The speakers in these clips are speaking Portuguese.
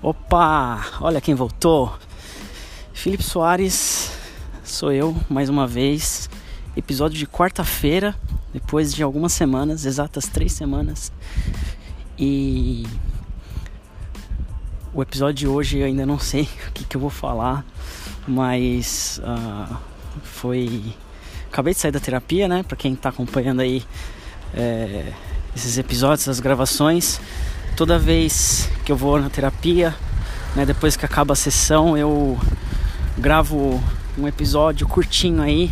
Opa, olha quem voltou. Felipe Soares, sou eu mais uma vez. Episódio de quarta-feira, depois de algumas semanas, exatas três semanas. E o episódio de hoje eu ainda não sei o que, que eu vou falar, mas uh, foi. Acabei de sair da terapia, né? Pra quem tá acompanhando aí é, esses episódios, essas gravações toda vez que eu vou na terapia, né, depois que acaba a sessão, eu gravo um episódio curtinho aí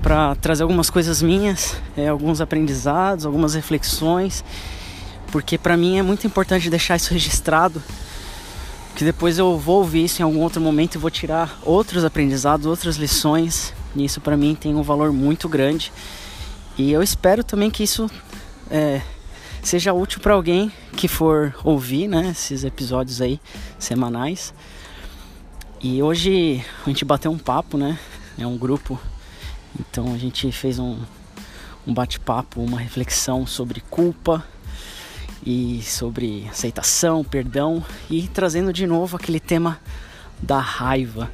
para trazer algumas coisas minhas, é, alguns aprendizados, algumas reflexões, porque para mim é muito importante deixar isso registrado, que depois eu vou ouvir isso em algum outro momento e vou tirar outros aprendizados, outras lições, e isso para mim tem um valor muito grande. E eu espero também que isso é, seja útil para alguém que for ouvir, né, esses episódios aí semanais. E hoje a gente bateu um papo, né? É um grupo. Então a gente fez um, um bate-papo, uma reflexão sobre culpa e sobre aceitação, perdão e trazendo de novo aquele tema da raiva.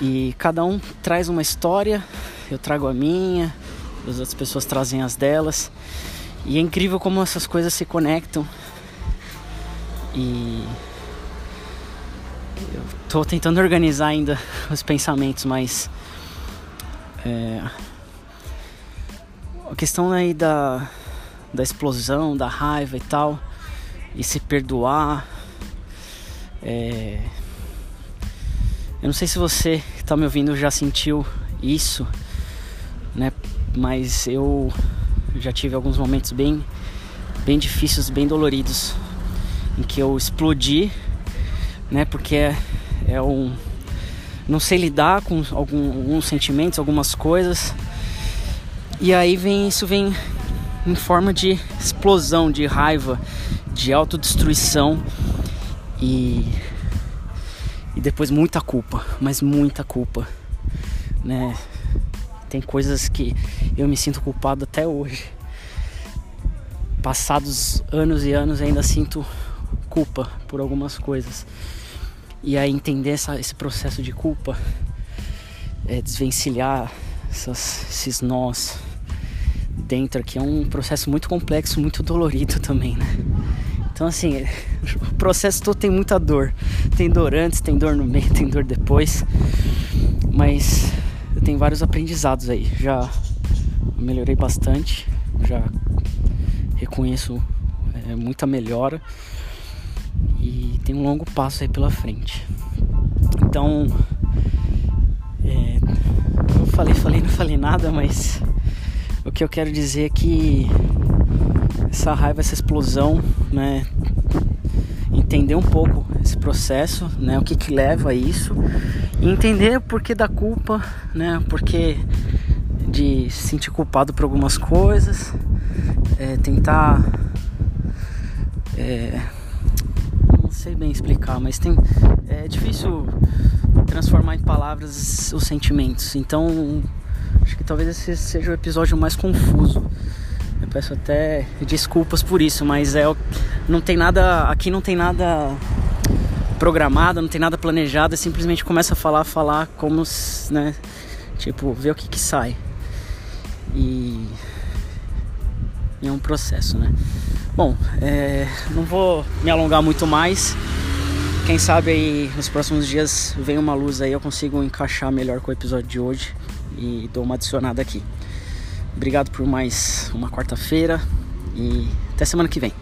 E cada um traz uma história, eu trago a minha, as outras pessoas trazem as delas. E é incrível como essas coisas se conectam. E eu tô tentando organizar ainda os pensamentos, mas é, a questão aí da, da explosão, da raiva e tal, e se perdoar. É, eu não sei se você que está me ouvindo já sentiu isso, né? Mas eu já tive alguns momentos bem, bem difíceis, bem doloridos, em que eu explodi, né? Porque é, é um. Não sei lidar com algum, alguns sentimentos, algumas coisas. E aí vem isso vem em forma de explosão, de raiva, de autodestruição e e depois muita culpa, mas muita culpa, né? Tem coisas que eu me sinto culpado até hoje. Passados anos e anos ainda sinto culpa por algumas coisas. E aí entender essa, esse processo de culpa, é, desvencilhar essas, esses nós dentro aqui é um processo muito complexo, muito dolorido também, né? Então assim, o processo todo tem muita dor. Tem dor antes, tem dor no meio, tem dor depois. Mas tenho vários aprendizados aí. Já melhorei bastante, já reconheço é, muita melhora e tem um longo passo aí pela frente. Então, é, eu falei, falei, não falei nada, mas o que eu quero dizer é que essa raiva, essa explosão, né, entender um pouco processo, né, o que que leva a isso, e entender o porquê da culpa, né, porque de se sentir culpado por algumas coisas, é, tentar, é, não sei bem explicar, mas tem, é difícil transformar em palavras os sentimentos. Então, acho que talvez esse seja o episódio mais confuso. Eu peço até desculpas por isso, mas é não tem nada aqui não tem nada programado, não tem nada planejado, simplesmente começa a falar, falar como, né, tipo, ver o que que sai. E, e é um processo, né? Bom, é, não vou me alongar muito mais. Quem sabe aí nos próximos dias vem uma luz aí, eu consigo encaixar melhor com o episódio de hoje e dou uma adicionada aqui. Obrigado por mais uma quarta-feira e até semana que vem.